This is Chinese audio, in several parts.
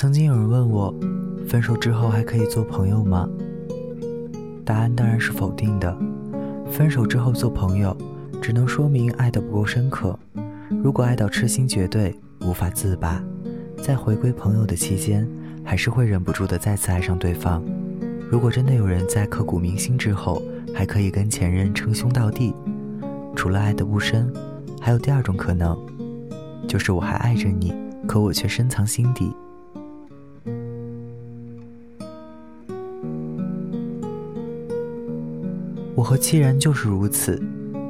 曾经有人问我，分手之后还可以做朋友吗？答案当然是否定的。分手之后做朋友，只能说明爱的不够深刻。如果爱到痴心绝对，无法自拔，在回归朋友的期间，还是会忍不住的再次爱上对方。如果真的有人在刻骨铭心之后，还可以跟前任称兄道弟，除了爱的不深，还有第二种可能，就是我还爱着你，可我却深藏心底。我和戚然就是如此，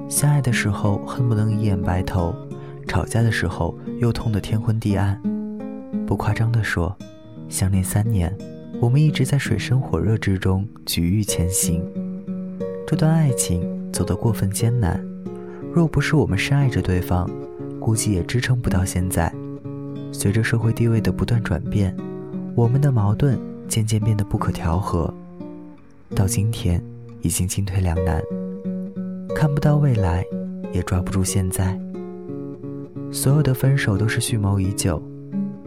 相爱的时候恨不能一眼白头，吵架的时候又痛得天昏地暗。不夸张地说，相恋三年，我们一直在水深火热之中举欲前行。这段爱情走得过分艰难，若不是我们深爱着对方，估计也支撑不到现在。随着社会地位的不断转变，我们的矛盾渐渐变得不可调和，到今天。已经进退两难，看不到未来，也抓不住现在。所有的分手都是蓄谋已久，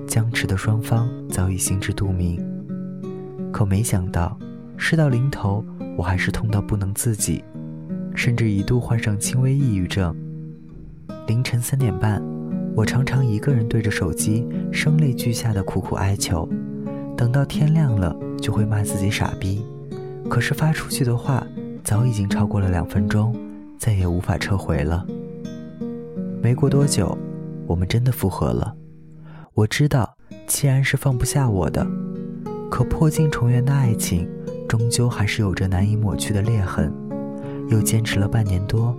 僵持的双方早已心知肚明。可没想到，事到临头，我还是痛到不能自己，甚至一度患上轻微抑郁症。凌晨三点半，我常常一个人对着手机，声泪俱下的苦苦哀求。等到天亮了，就会骂自己傻逼。可是发出去的话，早已经超过了两分钟，再也无法撤回了。没过多久，我们真的复合了。我知道，既然是放不下我的，可破镜重圆的爱情，终究还是有着难以抹去的裂痕。又坚持了半年多，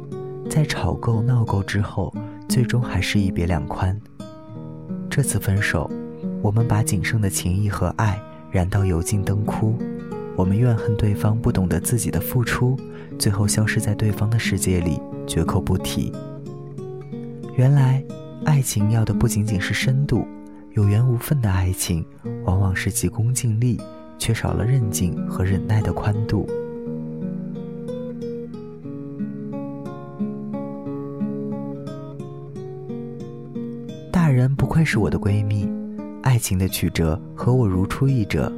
在吵够闹够之后，最终还是一别两宽。这次分手，我们把仅剩的情谊和爱燃到油尽灯枯。我们怨恨对方不懂得自己的付出，最后消失在对方的世界里，绝口不提。原来，爱情要的不仅仅是深度，有缘无分的爱情，往往是急功近利，缺少了韧劲和忍耐的宽度。大人不愧是我的闺蜜，爱情的曲折和我如出一辙。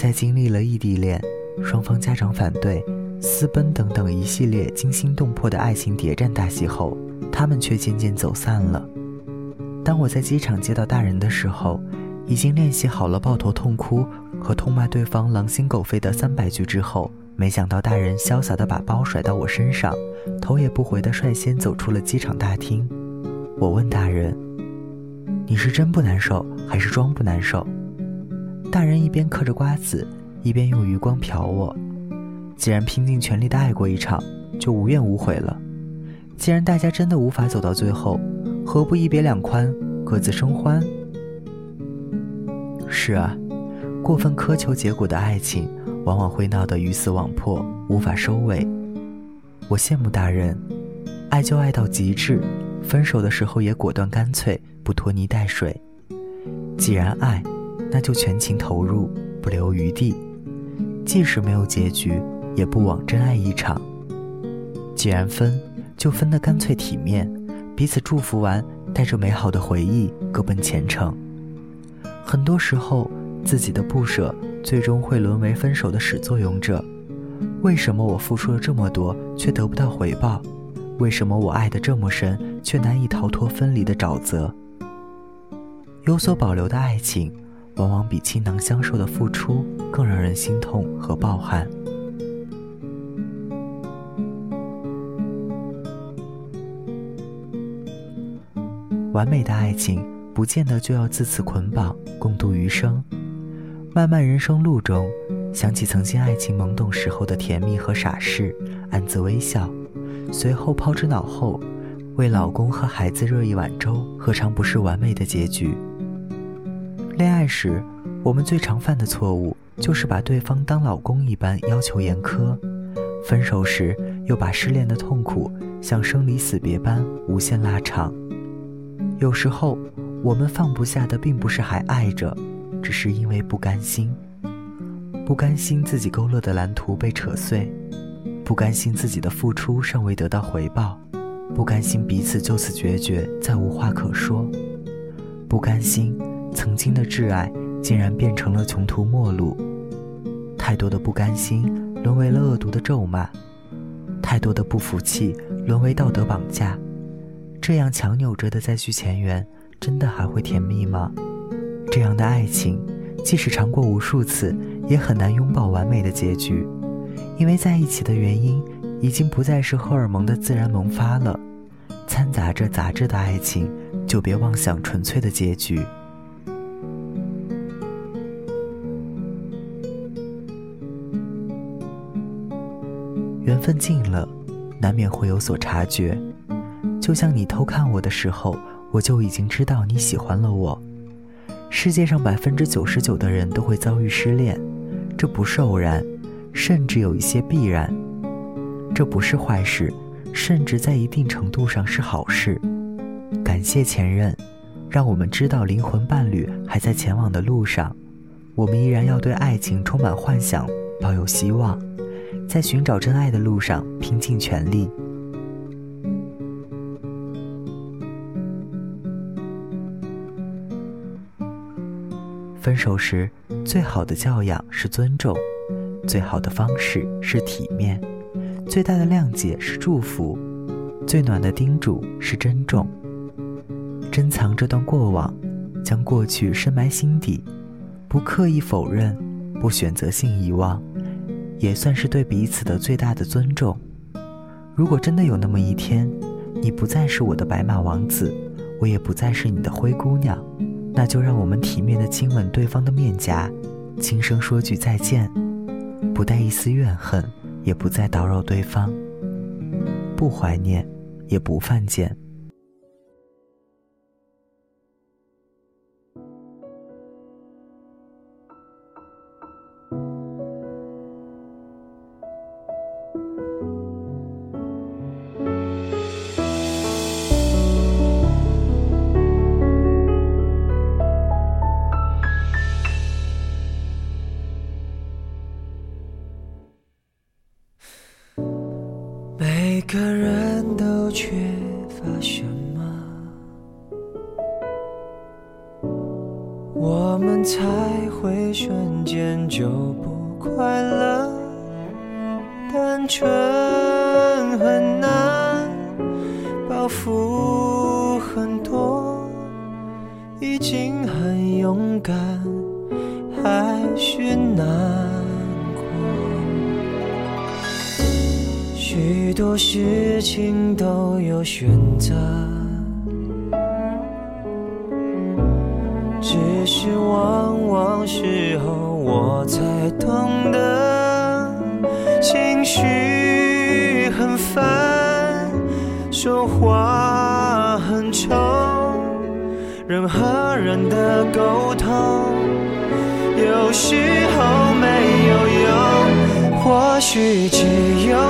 在经历了异地恋、双方家长反对、私奔等等一系列惊心动魄的爱情谍战大戏后，他们却渐渐走散了。当我在机场接到大人的时候，已经练习好了抱头痛哭和痛骂对方狼心狗肺的三百句之后，没想到大人潇洒地把包甩到我身上，头也不回地率先走出了机场大厅。我问大人：“你是真不难受，还是装不难受？”大人一边嗑着瓜子，一边用余光瞟我。既然拼尽全力的爱过一场，就无怨无悔了。既然大家真的无法走到最后，何不一别两宽，各自生欢？是啊，过分苛求结果的爱情，往往会闹得鱼死网破，无法收尾。我羡慕大人，爱就爱到极致，分手的时候也果断干脆，不拖泥带水。既然爱。那就全情投入，不留余地，即使没有结局，也不枉真爱一场。既然分，就分得干脆体面，彼此祝福完，带着美好的回忆，各奔前程。很多时候，自己的不舍，最终会沦为分手的始作俑者。为什么我付出了这么多，却得不到回报？为什么我爱得这么深，却难以逃脱分离的沼泽？有所保留的爱情。往往比倾囊相授的付出更让人心痛和抱憾。完美的爱情不见得就要自此捆绑共度余生。漫漫人生路中，想起曾经爱情懵懂时候的甜蜜和傻事，暗自微笑，随后抛之脑后，为老公和孩子热一碗粥，何尝不是完美的结局？恋爱时，我们最常犯的错误就是把对方当老公一般要求严苛；分手时，又把失恋的痛苦像生离死别般无限拉长。有时候，我们放不下的并不是还爱着，只是因为不甘心。不甘心自己勾勒的蓝图被扯碎，不甘心自己的付出尚未得到回报，不甘心彼此就此决绝，再无话可说，不甘心。曾经的挚爱竟然变成了穷途末路。太多的不甘心，沦为了恶毒的咒骂；太多的不服气，沦为道德绑架。这样强扭着的再续前缘，真的还会甜蜜吗？这样的爱情，即使尝过无数次，也很难拥抱完美的结局，因为在一起的原因，已经不再是荷尔蒙的自然萌发了。掺杂着杂质的爱情，就别妄想纯粹的结局。缘分尽了，难免会有所察觉。就像你偷看我的时候，我就已经知道你喜欢了我。世界上百分之九十九的人都会遭遇失恋，这不是偶然，甚至有一些必然。这不是坏事，甚至在一定程度上是好事。感谢前任，让我们知道灵魂伴侣还在前往的路上。我们依然要对爱情充满幻想，抱有希望。在寻找真爱的路上，拼尽全力。分手时，最好的教养是尊重，最好的方式是体面，最大的谅解是祝福，最暖的叮嘱是珍重。珍藏这段过往，将过去深埋心底，不刻意否认，不选择性遗忘。也算是对彼此的最大的尊重。如果真的有那么一天，你不再是我的白马王子，我也不再是你的灰姑娘，那就让我们体面的亲吻对方的面颊，轻声说句再见，不带一丝怨恨，也不再打扰对方，不怀念，也不犯贱。每个人都缺乏什么，我们才会瞬间就不快乐？单纯很难，包袱很多，已经很勇敢，还是难。许多事情都有选择，只是往往时候我才懂得，情绪很烦，说话很冲，人和人的沟通有时候没有用。或许只有，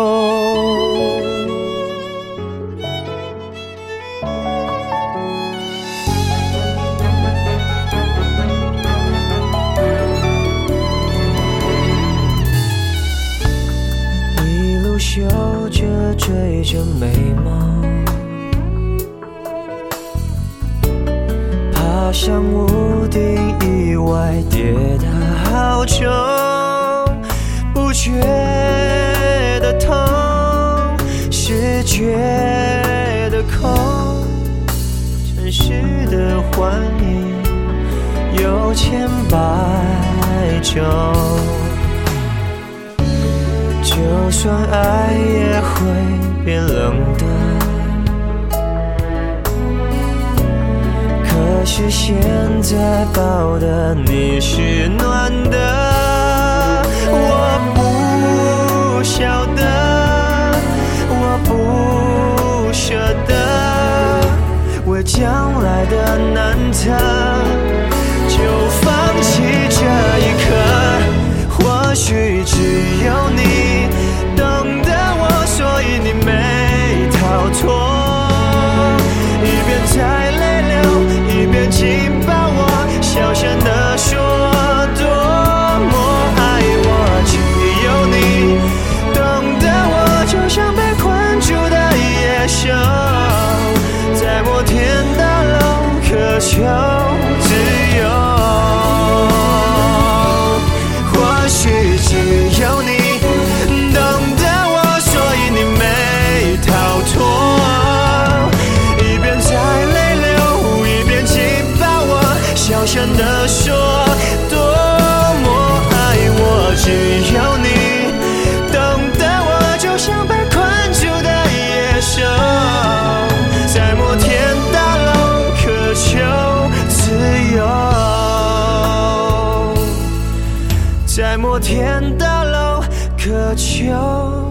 追着美梦，爬上屋顶，意外跌得好重，不觉得痛，是觉得空。城市的幻影有千百种。就算爱也会变冷的，可是现在抱的你是暖的，我不晓得，我不舍得，为将来的难测，摩天大楼渴求。